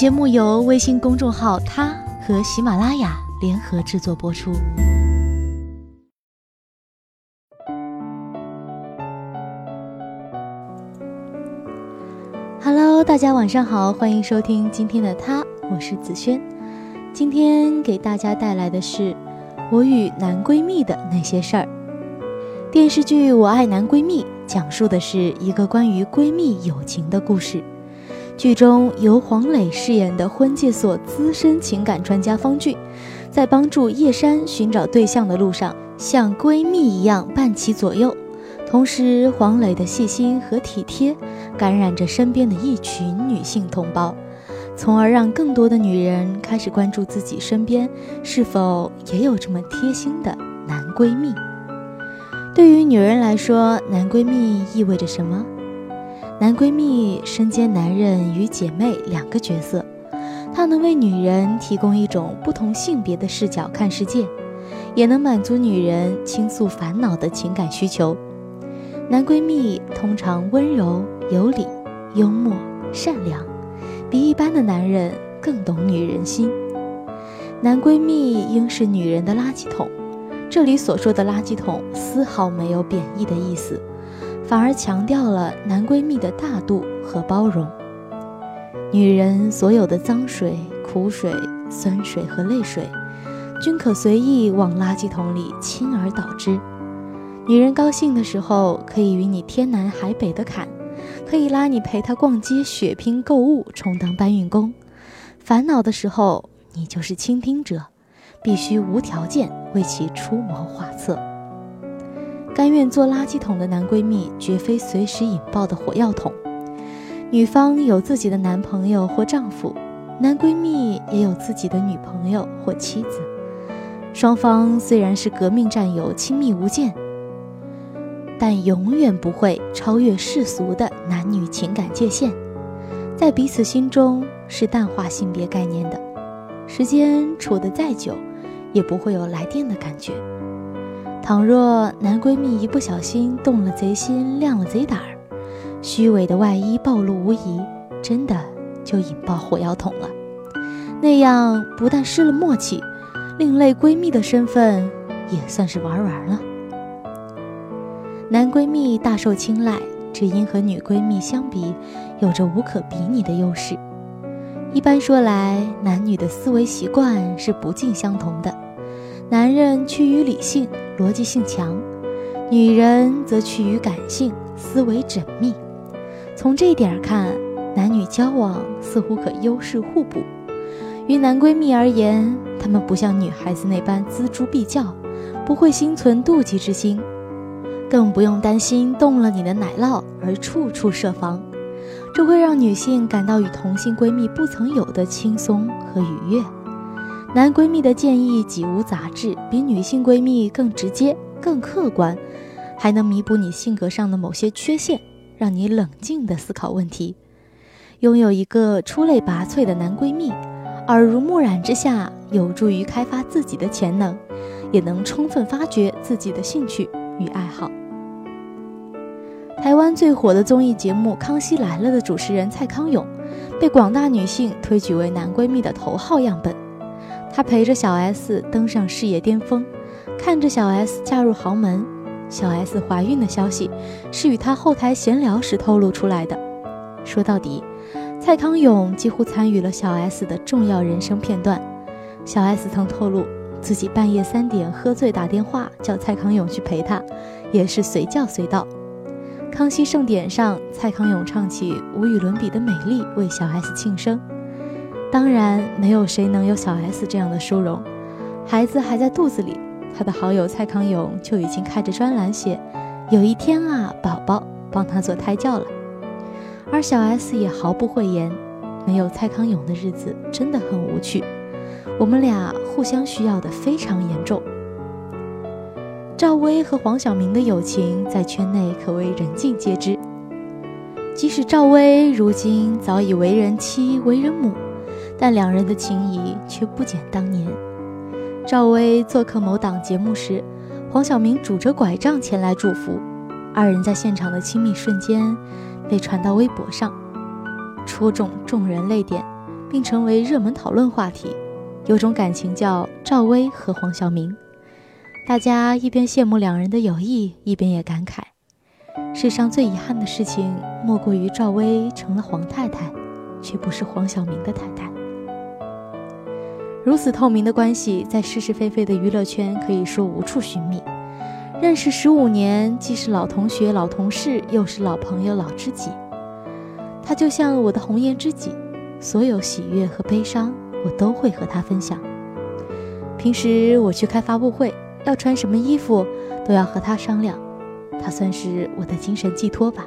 节目由微信公众号“他”和喜马拉雅联合制作播出。Hello，大家晚上好，欢迎收听今天的他，我是子轩。今天给大家带来的是我与男闺蜜的那些事儿。电视剧《我爱男闺蜜》讲述的是一个关于闺蜜友情的故事。剧中由黄磊饰演的婚介所资深情感专家方俊，在帮助叶珊寻找对象的路上，像闺蜜一样伴其左右。同时，黄磊的细心和体贴感染着身边的一群女性同胞，从而让更多的女人开始关注自己身边是否也有这么贴心的男闺蜜。对于女人来说，男闺蜜意味着什么？男闺蜜身兼男人与姐妹两个角色，他能为女人提供一种不同性别的视角看世界，也能满足女人倾诉烦恼的情感需求。男闺蜜通常温柔有礼、幽默善良，比一般的男人更懂女人心。男闺蜜应是女人的垃圾桶，这里所说的垃圾桶丝毫没有贬义的意思。反而强调了男闺蜜的大度和包容。女人所有的脏水、苦水、酸水和泪水，均可随意往垃圾桶里倾而倒之。女人高兴的时候，可以与你天南海北的侃，可以拉你陪她逛街、血拼、购物，充当搬运工；烦恼的时候，你就是倾听者，必须无条件为其出谋划策。甘愿做垃圾桶的男闺蜜，绝非随时引爆的火药桶。女方有自己的男朋友或丈夫，男闺蜜也有自己的女朋友或妻子。双方虽然是革命战友，亲密无间，但永远不会超越世俗的男女情感界限，在彼此心中是淡化性别概念的。时间处得再久，也不会有来电的感觉。倘若男闺蜜一不小心动了贼心，亮了贼胆儿，虚伪的外衣暴露无遗，真的就引爆火药桶了。那样不但失了默契，另类闺蜜的身份也算是玩完了。男闺蜜大受青睐，只因和女闺蜜相比，有着无可比拟的优势。一般说来，男女的思维习惯是不尽相同的。男人趋于理性。逻辑性强，女人则趋于感性，思维缜密。从这一点看，男女交往似乎可优势互补。于男闺蜜而言，他们不像女孩子那般锱铢必较，不会心存妒忌之心，更不用担心动了你的奶酪而处处设防。这会让女性感到与同性闺蜜不曾有的轻松和愉悦。男闺蜜的建议几无杂质，比女性闺蜜更直接、更客观，还能弥补你性格上的某些缺陷，让你冷静地思考问题。拥有一个出类拔萃的男闺蜜，耳濡目染之下，有助于开发自己的潜能，也能充分发掘自己的兴趣与爱好。台湾最火的综艺节目《康熙来了》的主持人蔡康永，被广大女性推举为男闺蜜的头号样本。他陪着小 S 登上事业巅峰，看着小 S 嫁入豪门，小 S 怀孕的消息是与他后台闲聊时透露出来的。说到底，蔡康永几乎参与了小 S 的重要人生片段。小 S 曾透露自己半夜三点喝醉打电话叫蔡康永去陪她，也是随叫随到。康熙盛典上，蔡康永唱起无与伦比的美丽为小 S 庆生。当然，没有谁能有小 S 这样的殊荣。孩子还在肚子里，他的好友蔡康永就已经开着专栏写：“有一天啊，宝宝帮他做胎教了。”而小 S 也毫不讳言：“没有蔡康永的日子真的很无趣。”我们俩互相需要的非常严重。赵薇和黄晓明的友情在圈内可谓人尽皆知，即使赵薇如今早已为人妻、为人母。但两人的情谊却不减当年。赵薇做客某档节目时，黄晓明拄着拐杖前来祝福，二人在现场的亲密瞬间被传到微博上，戳中众人泪点，并成为热门讨论话题。有种感情叫赵薇和黄晓明，大家一边羡慕两人的友谊，一边也感慨：世上最遗憾的事情，莫过于赵薇成了黄太太，却不是黄晓明的太太。如此透明的关系，在是是非非的娱乐圈可以说无处寻觅。认识十五年，既是老同学、老同事，又是老朋友、老知己。他就像我的红颜知己，所有喜悦和悲伤，我都会和他分享。平时我去开发布会，要穿什么衣服，都要和他商量。他算是我的精神寄托吧。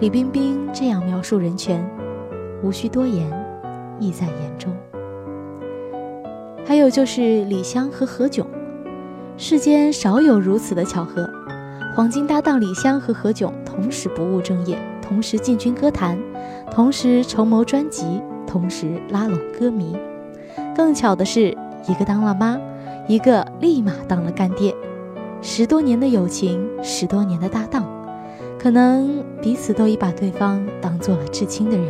李冰冰这样描述任泉，无需多言，意在言中。还有就是李湘和何炅。世间少有如此的巧合，黄金搭档李湘和何炅同时不务正业，同时进军歌坛，同时筹谋专辑，同时拉拢歌迷。更巧的是，一个当了妈，一个立马当了干爹。十多年的友情，十多年的搭档，可能彼此都已把对方当做了至亲的人。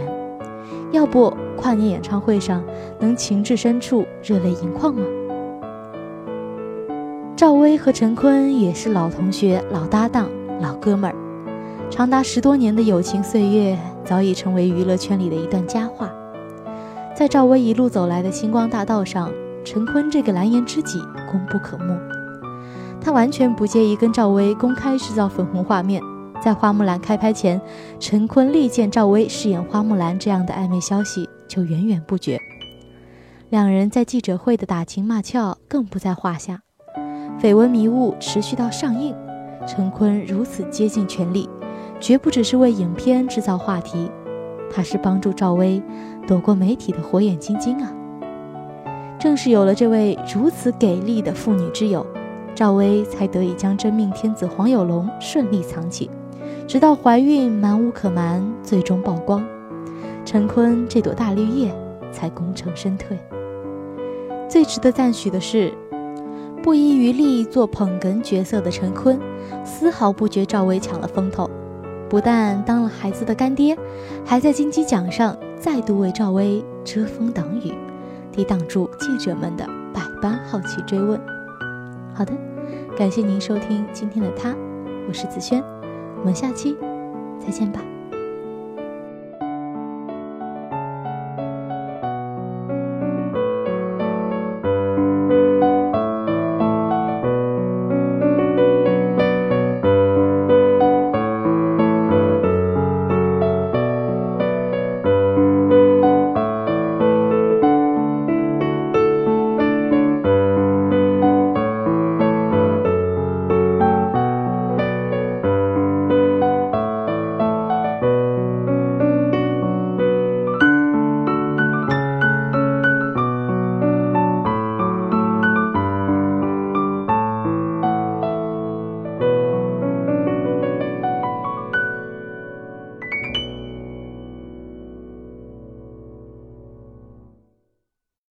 要不，跨年演唱会上能情至深处，热泪盈眶吗？赵薇和陈坤也是老同学、老搭档、老哥们儿，长达十多年的友情岁月早已成为娱乐圈里的一段佳话。在赵薇一路走来的星光大道上，陈坤这个蓝颜知己功不可没。他完全不介意跟赵薇公开制造粉红画面，在花木兰开拍前，陈坤力荐赵薇饰演花木兰这样的暧昧消息就源源不绝。两人在记者会的打情骂俏更不在话下。绯闻迷雾持续到上映，陈坤如此竭尽全力，绝不只是为影片制造话题，他是帮助赵薇躲过媒体的火眼金睛啊！正是有了这位如此给力的妇女之友，赵薇才得以将真命天子黄有龙顺利藏起，直到怀孕瞒无可瞒，最终曝光，陈坤这朵大绿叶才功成身退。最值得赞许的是。不遗余力做捧哏角色的陈坤，丝毫不觉赵薇抢了风头，不但当了孩子的干爹，还在金鸡奖上再度为赵薇遮风挡雨，抵挡住记者们的百般好奇追问。好的，感谢您收听今天的他，我是子轩，我们下期再见吧。